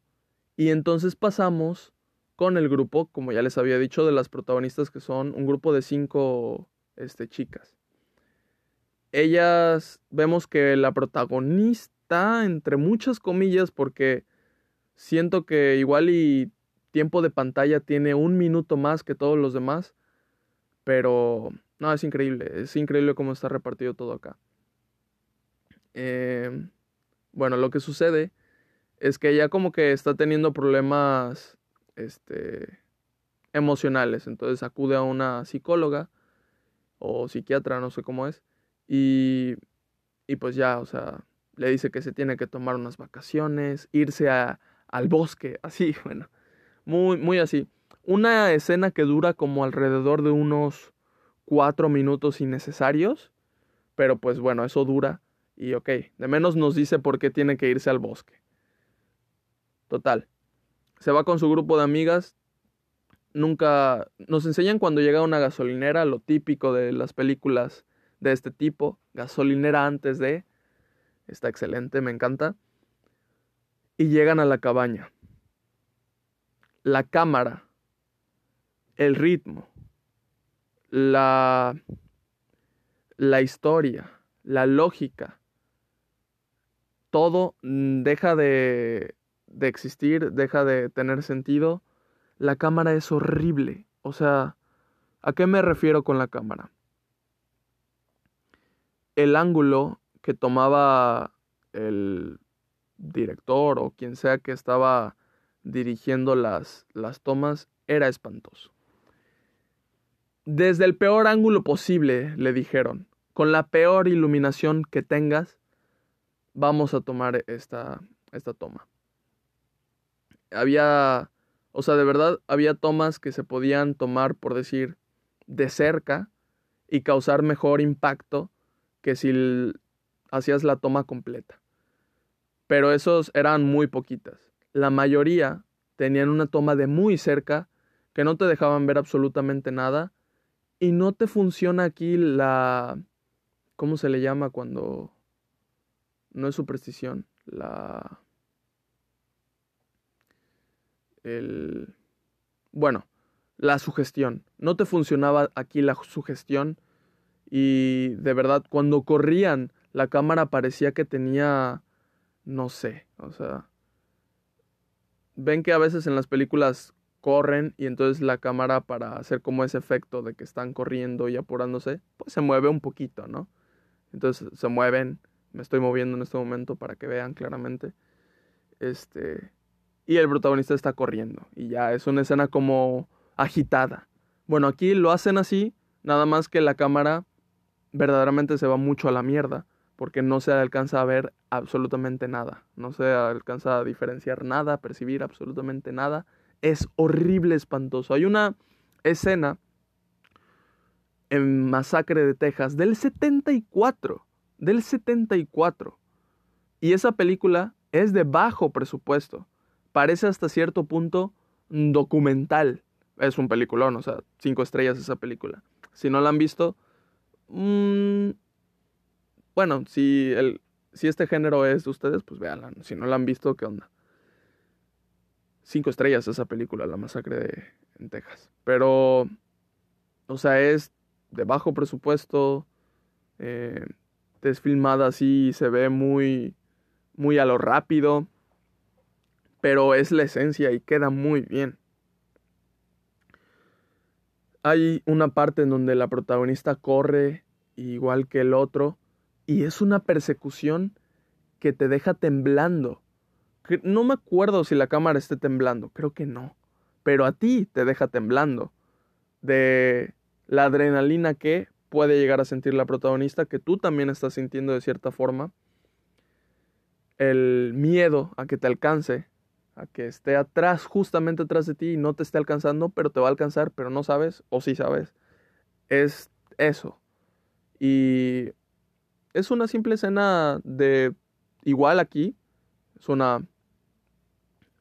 Y entonces pasamos con el grupo, como ya les había dicho, de las protagonistas que son un grupo de cinco este, chicas. Ellas vemos que la protagonista, entre muchas comillas, porque siento que igual y tiempo de pantalla tiene un minuto más que todos los demás, pero no, es increíble, es increíble cómo está repartido todo acá. Em, bueno, lo que sucede es que ella como que está teniendo problemas este, emocionales, entonces acude a una psicóloga o psiquiatra, no sé cómo es, y, y pues ya, o sea, le dice que se tiene que tomar unas vacaciones, irse a, al bosque, así, bueno, muy, muy así. Una escena que dura como alrededor de unos cuatro minutos innecesarios, pero pues bueno, eso dura y ok, de menos nos dice por qué tiene que irse al bosque. Total. Se va con su grupo de amigas. Nunca nos enseñan cuando llega una gasolinera, lo típico de las películas de este tipo. Gasolinera antes de. Está excelente, me encanta. Y llegan a la cabaña la cámara, el ritmo, la, la historia, la lógica, todo deja de, de existir, deja de tener sentido. La cámara es horrible. O sea, ¿a qué me refiero con la cámara? El ángulo que tomaba el director o quien sea que estaba dirigiendo las, las tomas era espantoso. Desde el peor ángulo posible, le dijeron, con la peor iluminación que tengas, vamos a tomar esta, esta toma. Había, o sea, de verdad, había tomas que se podían tomar, por decir, de cerca y causar mejor impacto que si hacías la toma completa. Pero esos eran muy poquitas la mayoría tenían una toma de muy cerca que no te dejaban ver absolutamente nada y no te funciona aquí la... ¿Cómo se le llama cuando... No es superstición, la... El... Bueno, la sugestión. No te funcionaba aquí la sugestión y de verdad cuando corrían la cámara parecía que tenía... No sé, o sea ven que a veces en las películas corren y entonces la cámara para hacer como ese efecto de que están corriendo y apurándose, pues se mueve un poquito, ¿no? Entonces se mueven, me estoy moviendo en este momento para que vean claramente. Este y el protagonista está corriendo y ya es una escena como agitada. Bueno, aquí lo hacen así, nada más que la cámara verdaderamente se va mucho a la mierda porque no se alcanza a ver absolutamente nada, no se alcanza a diferenciar nada, a percibir absolutamente nada. Es horrible, espantoso. Hay una escena en Masacre de Texas del 74, del 74. Y esa película es de bajo presupuesto. Parece hasta cierto punto documental. Es un peliculón, o sea, cinco estrellas esa película. Si no la han visto, mmm, bueno, si, el, si este género es de ustedes, pues véanla. Si no la han visto, ¿qué onda? Cinco estrellas esa película, La Masacre de, en Texas. Pero, o sea, es de bajo presupuesto. Eh, es filmada así, se ve muy, muy a lo rápido. Pero es la esencia y queda muy bien. Hay una parte en donde la protagonista corre igual que el otro y es una persecución que te deja temblando. No me acuerdo si la cámara esté temblando, creo que no. Pero a ti te deja temblando. De la adrenalina que puede llegar a sentir la protagonista, que tú también estás sintiendo de cierta forma. El miedo a que te alcance, a que esté atrás, justamente atrás de ti y no te esté alcanzando, pero te va a alcanzar, pero no sabes, o sí sabes. Es eso. Y es una simple escena de igual aquí. Es una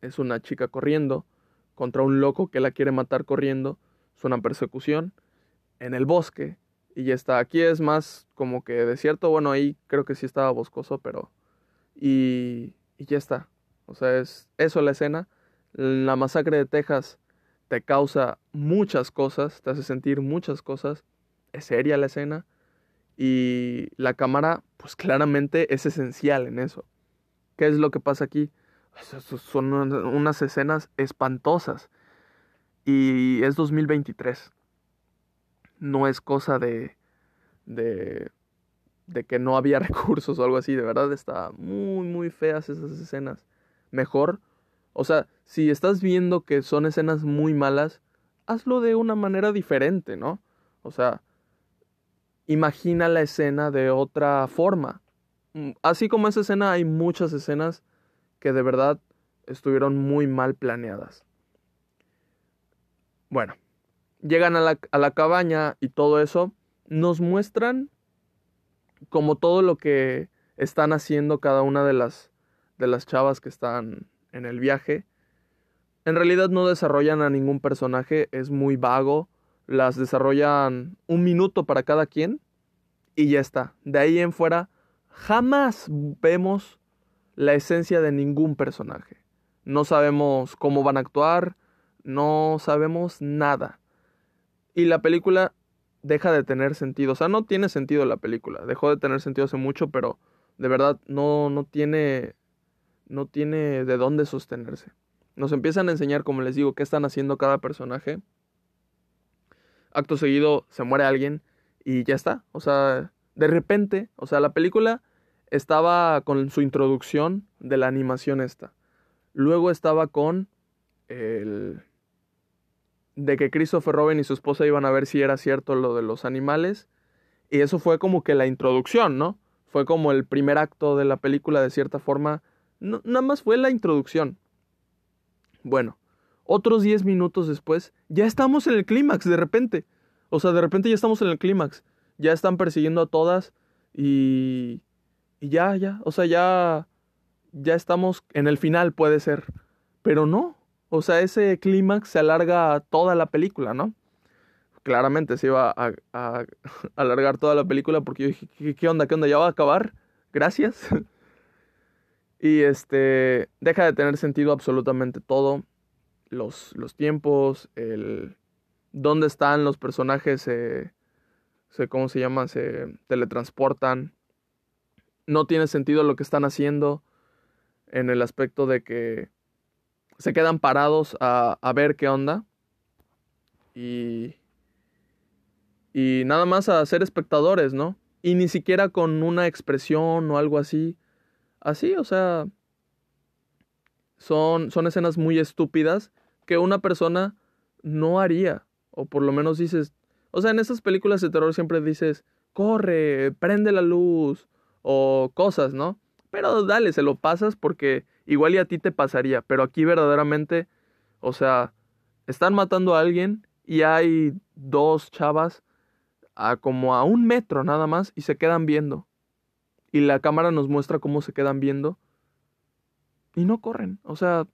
es una chica corriendo contra un loco que la quiere matar corriendo. Es una persecución en el bosque y ya está. Aquí es más como que desierto. Bueno, ahí creo que sí estaba boscoso, pero y y ya está. O sea, es eso la escena. La masacre de Texas te causa muchas cosas, te hace sentir muchas cosas. Es seria la escena y la cámara, pues claramente es esencial en eso. ¿Qué es lo que pasa aquí? Son unas escenas espantosas. Y es 2023. No es cosa de, de, de que no había recursos o algo así. De verdad está muy, muy feas esas escenas. Mejor, o sea, si estás viendo que son escenas muy malas, hazlo de una manera diferente, ¿no? O sea, imagina la escena de otra forma. Mm, así como esa escena, hay muchas escenas que de verdad estuvieron muy mal planeadas. Bueno, llegan a la, a la cabaña y todo eso, nos muestran como todo lo que están haciendo cada una de las, de las chavas que están en el viaje. En realidad no desarrollan a ningún personaje, es muy vago las desarrollan un minuto para cada quien y ya está. De ahí en fuera, jamás vemos la esencia de ningún personaje. No sabemos cómo van a actuar, no sabemos nada. Y la película deja de tener sentido. O sea, no tiene sentido la película. Dejó de tener sentido hace mucho, pero de verdad no, no tiene. No tiene de dónde sostenerse. Nos empiezan a enseñar, como les digo, qué están haciendo cada personaje acto seguido se muere alguien y ya está. O sea, de repente, o sea, la película estaba con su introducción de la animación esta. Luego estaba con el de que Christopher Robin y su esposa iban a ver si era cierto lo de los animales. Y eso fue como que la introducción, ¿no? Fue como el primer acto de la película, de cierta forma. No, nada más fue la introducción. Bueno, otros 10 minutos después, ya estamos en el clímax de repente. O sea, de repente ya estamos en el clímax. Ya están persiguiendo a todas y... Y ya, ya. O sea, ya... Ya estamos en el final, puede ser. Pero no. O sea, ese clímax se alarga toda la película, ¿no? Claramente se iba a, a, alargar toda la película porque yo dije, ¿qué, ¿qué onda? ¿Qué onda? ¿Ya va a acabar? Gracias. y este... Deja de tener sentido absolutamente todo los, los tiempos, el dónde están los personajes, se, ¿cómo se llama? Se teletransportan. No tiene sentido lo que están haciendo en el aspecto de que se quedan parados a, a ver qué onda. Y, y nada más a ser espectadores, ¿no? Y ni siquiera con una expresión o algo así. Así, o sea, son, son escenas muy estúpidas que una persona no haría. O por lo menos dices, o sea, en esas películas de terror siempre dices, corre, prende la luz, o cosas, ¿no? Pero dale, se lo pasas porque igual y a ti te pasaría, pero aquí verdaderamente, o sea, están matando a alguien y hay dos chavas a como a un metro nada más y se quedan viendo. Y la cámara nos muestra cómo se quedan viendo y no corren. O sea,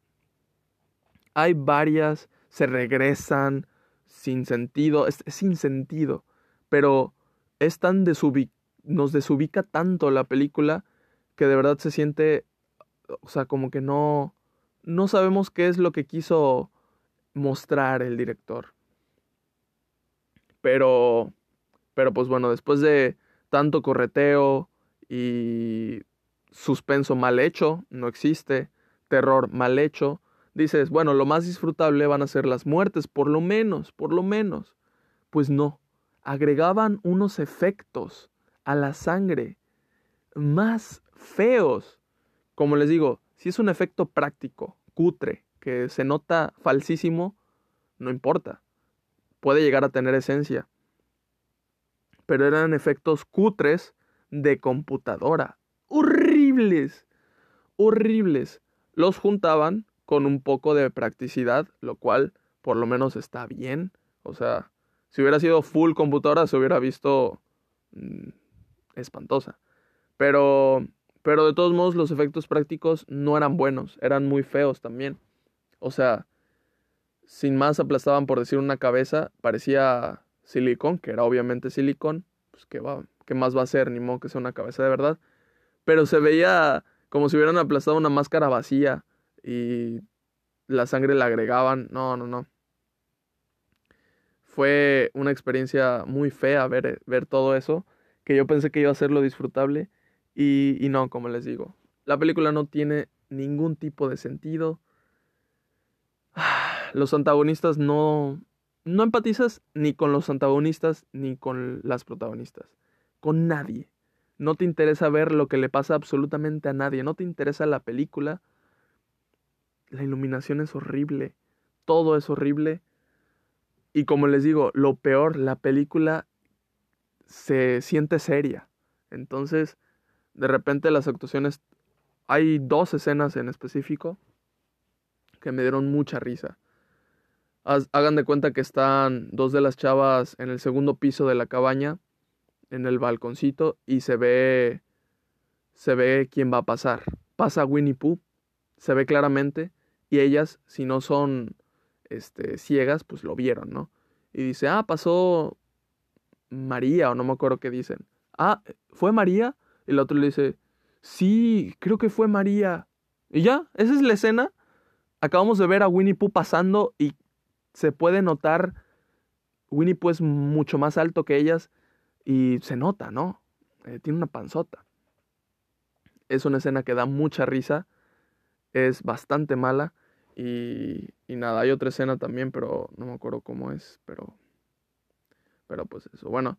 hay varias, se regresan sin sentido, es, sin sentido, pero es tan nos desubica tanto la película que de verdad se siente, o sea, como que no, no sabemos qué es lo que quiso mostrar el director. Pero, pero pues bueno, después de tanto correteo y suspenso mal hecho, no existe, terror mal hecho, dices, bueno, lo más disfrutable van a ser las muertes, por lo menos, por lo menos. Pues no, agregaban unos efectos a la sangre más feos. Como les digo, si es un efecto práctico, cutre, que se nota falsísimo, no importa. Puede llegar a tener esencia. Pero eran efectos cutres de computadora. Horribles. Horribles. Los juntaban con un poco de practicidad, lo cual por lo menos está bien. O sea, si hubiera sido full computadora se hubiera visto mm, espantosa. Pero, pero de todos modos los efectos prácticos no eran buenos, eran muy feos también. O sea, sin más aplastaban por decir una cabeza, parecía silicón, que era obviamente silicón, pues ¿qué, va, qué más va a ser, ni modo que sea una cabeza de verdad. Pero se veía como si hubieran aplastado una máscara vacía y la sangre la agregaban. No, no, no fue una experiencia muy fea ver, ver todo eso, que yo pensé que iba a ser lo disfrutable y, y no, como les digo, la película no tiene ningún tipo de sentido. Los antagonistas no... No empatizas ni con los antagonistas ni con las protagonistas. Con nadie. No te interesa ver lo que le pasa absolutamente a nadie. No te interesa la película. La iluminación es horrible. Todo es horrible. Y como les digo, lo peor, la película se siente seria. Entonces, de repente las actuaciones, hay dos escenas en específico que me dieron mucha risa. Hagan de cuenta que están dos de las chavas en el segundo piso de la cabaña, en el balconcito, y se ve, se ve quién va a pasar. Pasa Winnie Pooh, se ve claramente, y ellas, si no son este, ciegas, pues lo vieron, ¿no? Y dice, ah, pasó María, o no me acuerdo qué dicen. Ah, ¿fue María? Y el otro le dice, sí, creo que fue María. Y ya, esa es la escena. Acabamos de ver a Winnie Pooh pasando y se puede notar, Winnie Pooh es mucho más alto que ellas y se nota, ¿no? Eh, tiene una panzota. Es una escena que da mucha risa, es bastante mala y, nada, hay otra escena también, pero no me acuerdo cómo es, pero... Pero pues eso, bueno.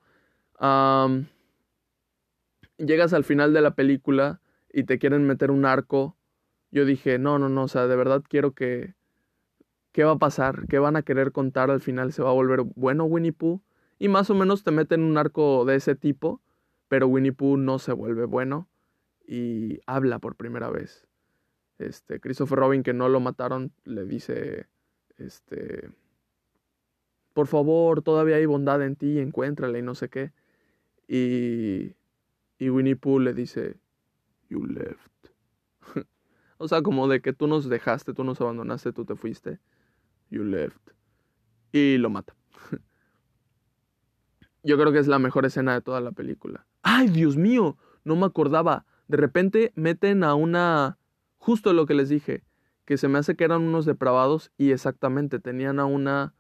llegas al final de la película y te quieren meter un arco. Yo dije, no, no, no, o sea, de verdad quiero que... ¿Qué va a pasar? ¿Qué van a querer contar al final? ¿Se va a volver bueno Winnie Pooh? Y más o menos te meten un arco de ese tipo, pero Winnie Pooh no se vuelve bueno y habla por primera vez. Este, Christopher Robin, que no lo mataron, le dice, este, por favor, todavía hay bondad en ti, encuéntrala y no sé qué. Y, y Winnie Pooh le dice, you left. o sea, como de que tú nos dejaste, tú nos abandonaste, tú te fuiste. You left. Y lo mata. Yo creo que es la mejor escena de toda la película. ¡Ay, Dios mío! No me acordaba. De repente meten a una Justo lo que les dije, que se me hace que eran unos depravados y exactamente tenían a una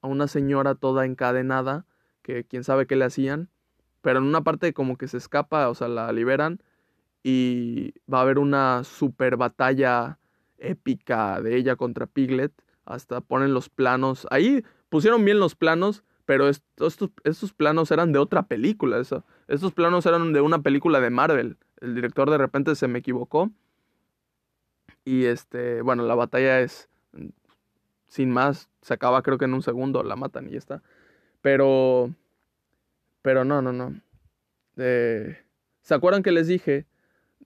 a una señora toda encadenada que quién sabe qué le hacían, pero en una parte como que se escapa, o sea, la liberan y va a haber una super batalla épica de ella contra Piglet, hasta ponen los planos, ahí pusieron bien los planos, pero estos, estos planos eran de otra película, eso. estos planos eran de una película de Marvel, el director de repente se me equivocó y este, bueno, la batalla es sin más, se acaba creo que en un segundo, la matan y ya está. Pero, pero no, no, no. ¿Se acuerdan que les dije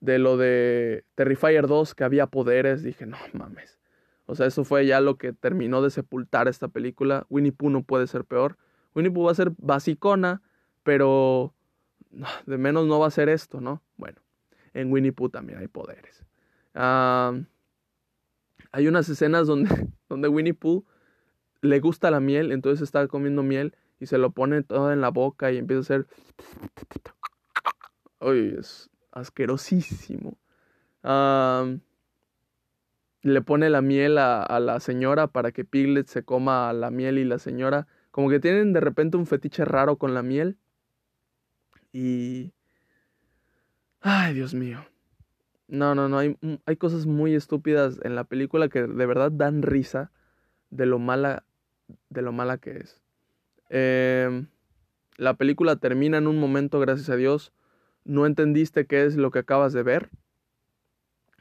de lo de Terrifier 2 que había poderes? Dije, no mames. O sea, eso fue ya lo que terminó de sepultar esta película. Winnie Pooh no puede ser peor. Winnie va a ser basicona, pero de menos no va a ser esto, ¿no? Bueno, en Winnie Pooh también hay poderes. hay unas escenas donde, donde Winnie Pooh le gusta la miel, entonces está comiendo miel y se lo pone todo en la boca y empieza a hacer... Uy, es asquerosísimo. le pone la miel a, la señora para que Piglet se coma la miel y la señora como que tienen de repente un fetiche raro con la miel. Y... Ay, Dios mío. No, no, no, hay, hay cosas muy estúpidas en la película que de verdad dan risa de lo mala, de lo mala que es. Em, la película termina en un momento, gracias a Dios. No entendiste qué es lo que acabas de ver,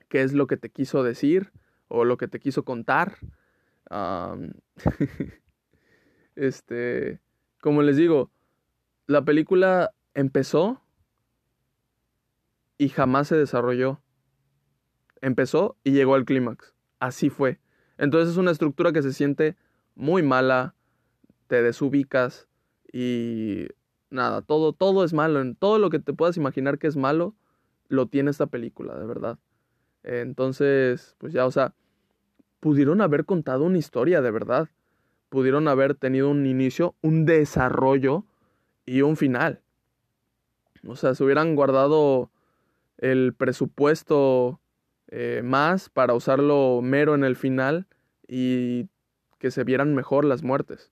qué es lo que te quiso decir o lo que te quiso contar. este, como les digo, la película empezó y jamás se desarrolló. Empezó y llegó al clímax. Así fue. Entonces es una estructura que se siente muy mala, te desubicas y nada, todo, todo es malo. En todo lo que te puedas imaginar que es malo, lo tiene esta película, de verdad. Entonces, pues ya, o sea, pudieron haber contado una historia, de verdad. Pudieron haber tenido un inicio, un desarrollo y un final. O sea, se hubieran guardado el presupuesto eh, más para usarlo mero en el final y que se vieran mejor las muertes.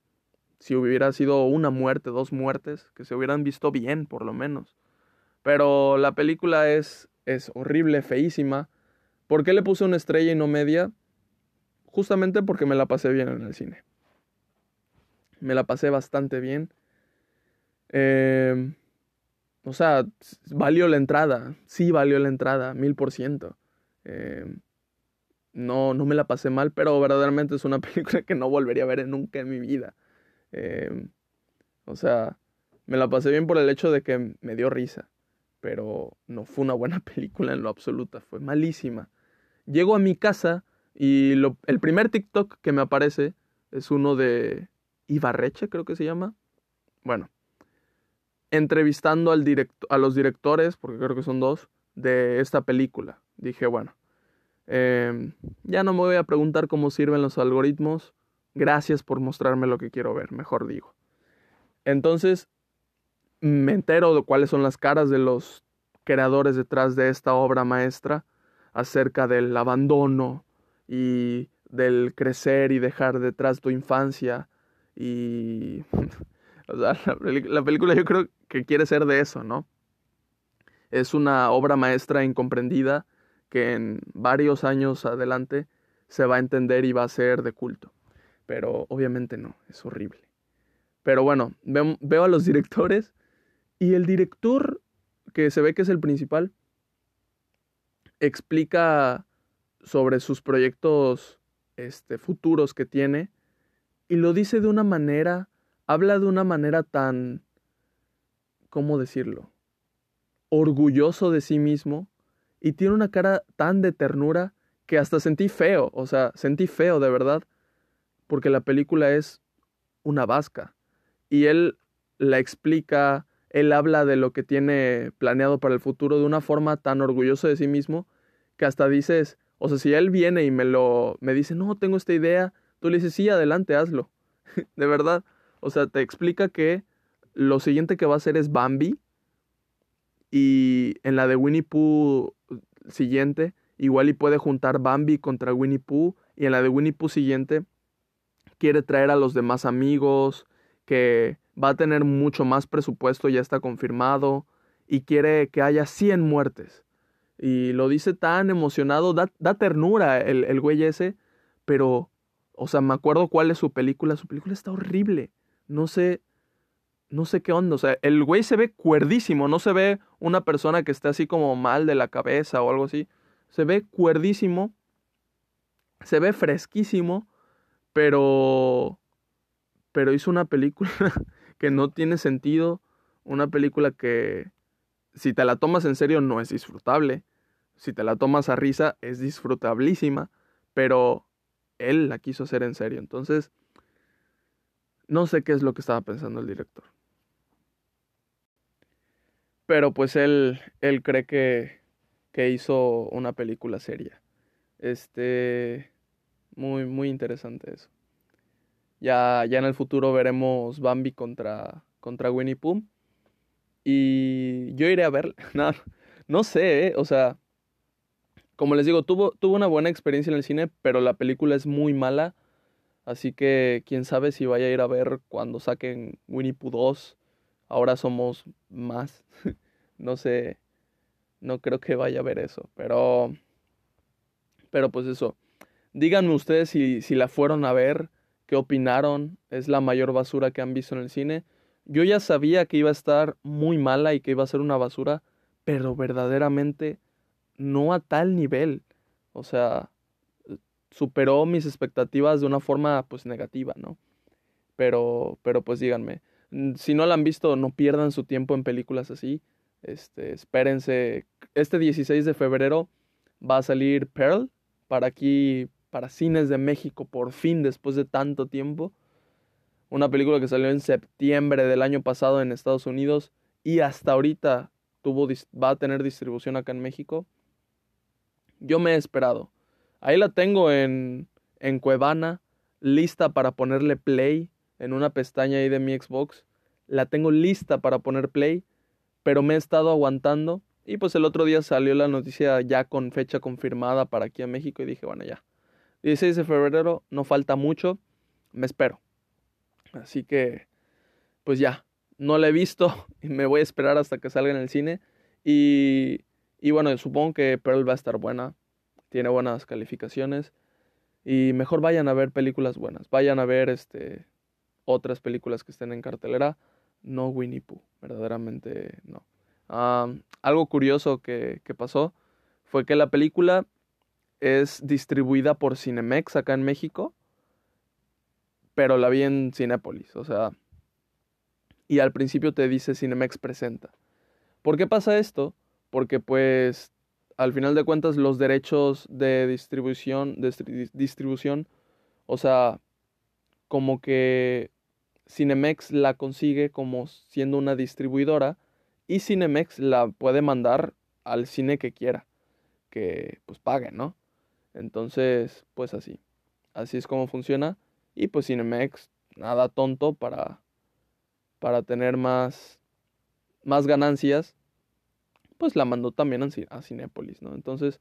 Si hubiera sido una muerte, dos muertes, que se hubieran visto bien, por lo menos. Pero la película es, es horrible, feísima. ¿Por qué le puse una estrella y no media? Justamente porque me la pasé bien en el cine. Me la pasé bastante bien. Eh, o sea, valió la entrada. Sí, valió la entrada, mil por ciento. Eh, no, no me la pasé mal, pero verdaderamente es una película que no volvería a ver nunca en mi vida. Eh, o sea, me la pasé bien por el hecho de que me dio risa, pero no fue una buena película en lo absoluto, fue malísima. Llego a mi casa y el primer TikTok que me aparece es uno de Ibarreche, creo que se llama. Bueno, entrevistando al a los directores, porque creo que son dos, de esta película. Dije, bueno, em, ya no me voy a preguntar cómo sirven los algoritmos. Gracias por mostrarme lo que quiero ver, mejor digo. Entonces, me entero de cuáles son las caras de los creadores detrás de esta obra maestra acerca del abandono y del crecer y dejar detrás tu infancia y O sea, la, película yo creo que quiere ser de eso, ¿no? Es una obra maestra incomprendida que en varios años adelante se va a entender y va a ser de culto. Pero obviamente no, es horrible. Pero bueno, veo, veo a los directores y el director, que se ve que es el principal, explica sobre sus proyectos este, futuros que tiene y lo dice de una manera habla de una manera tan, ¿cómo decirlo? Orgulloso de sí mismo y tiene una cara tan de ternura que hasta sentí feo, o sea, sentí feo de verdad, porque la película es una vasca y él la explica, él habla de lo que tiene planeado para el futuro de una forma tan orgulloso de sí mismo que hasta dices, o sea, si él viene y me lo me dice, "No, tengo esta idea", tú le dices, "Sí, adelante, hazlo." de verdad. O sea, te explica que lo siguiente que va a hacer es Bambi. Y en la de Winnie Pooh siguiente, igual y puede juntar Bambi contra Winnie Pooh. Y en la de Winnie Pooh siguiente, quiere traer a los demás amigos, que va a tener mucho más presupuesto, ya está confirmado. Y quiere que haya 100 muertes. Y lo dice tan emocionado, da, da ternura el, el güey ese, pero, o sea, me acuerdo cuál es su película. Su película está horrible no sé, no sé qué onda. O sea, el güey se ve cuerdísimo, no se ve una persona que esté así como mal de la cabeza o algo así. Se ve cuerdísimo, se ve fresquísimo, pero, pero hizo una película que no tiene sentido, una película que, si te la tomas en serio no es disfrutable. Si te la tomas a risa es disfrutablísima, pero él la quiso hacer en serio. Entonces, no sé qué es lo que estaba pensando el director. Pero pues él, él cree que, que hizo una película seria. Este, muy, muy interesante eso. Ya, ya en el futuro veremos Bambi contra, contra Winnie Pooh. Y yo iré a ver. No, no sé, ¿eh? o sea, como les digo, tuvo, tuvo una buena experiencia en el cine, pero la película es muy mala. Así que quién sabe si vaya a ir a ver cuando saquen Winnie Pooh 2. Ahora somos más. no sé. No creo que vaya a ver eso. Pero. Pero pues eso. Díganme ustedes si, si la fueron a ver. ¿Qué opinaron? ¿Es la mayor basura que han visto en el cine? Yo ya sabía que iba a estar muy mala y que iba a ser una basura. Pero verdaderamente no a tal nivel. O sea, superó mis expectativas de una forma pues negativa, ¿no? Pero, pero pues díganme, si no la han visto, no pierdan su tiempo en películas así. Este, espérense, este 16 de febrero va a salir Pearl para aquí, para cines de México, por fin, después de tanto tiempo. Una película que salió en septiembre del año pasado en Estados Unidos y hasta ahorita tuvo, va a tener distribución acá en México. Yo me he esperado. Ahí la tengo en, en Cuevana, lista para ponerle play en una pestaña ahí de mi Xbox. La tengo lista para poner play, pero me he estado aguantando. Y pues el otro día salió la noticia ya con fecha confirmada para aquí a México y dije, bueno, ya. 16 de febrero, no falta mucho, me espero. Así que, pues ya, no la he visto y me voy a esperar hasta que salga en el cine. Y y bueno, supongo que Pearl va a estar buena, tiene buenas calificaciones. Y mejor vayan a ver películas buenas, vayan a ver este, otras películas que estén en cartelera, no Winnie Pooh, verdaderamente no. algo curioso que, que pasó fue que la película es distribuida por Cinemex acá en México, pero la vi en Cinépolis, o sea, y al principio te dice Cinemex presenta. ¿Por qué pasa esto? Porque pues al final de cuentas los derechos de distribución, distribución, o sea, como que Cinemex la consigue como siendo una distribuidora y Cinemex la puede mandar al cine que quiera, que pues pague, ¿no? Entonces, pues así. Así es como funciona y pues Cinemex nada tonto para para tener más más ganancias pues la mandó también a Cinépolis, ¿no? Entonces,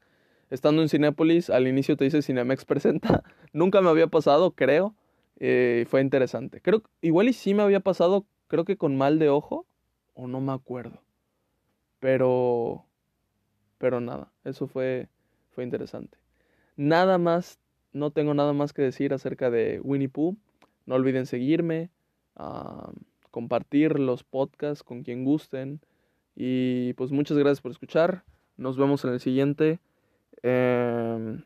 estando en Cinépolis, al inicio te dice Cinemex presenta. Nunca me había pasado, creo. Eh, fue interesante. Creo, igual y sí me había pasado, creo que con mal de ojo, o no me acuerdo. Pero, pero nada, eso fue, fue interesante. Nada más, no tengo nada más que decir acerca de Winnie Pooh. No olviden seguirme, ah, compartir los podcasts con quien gusten. Y pues muchas gracias por escuchar. Nos vemos en el siguiente. Em,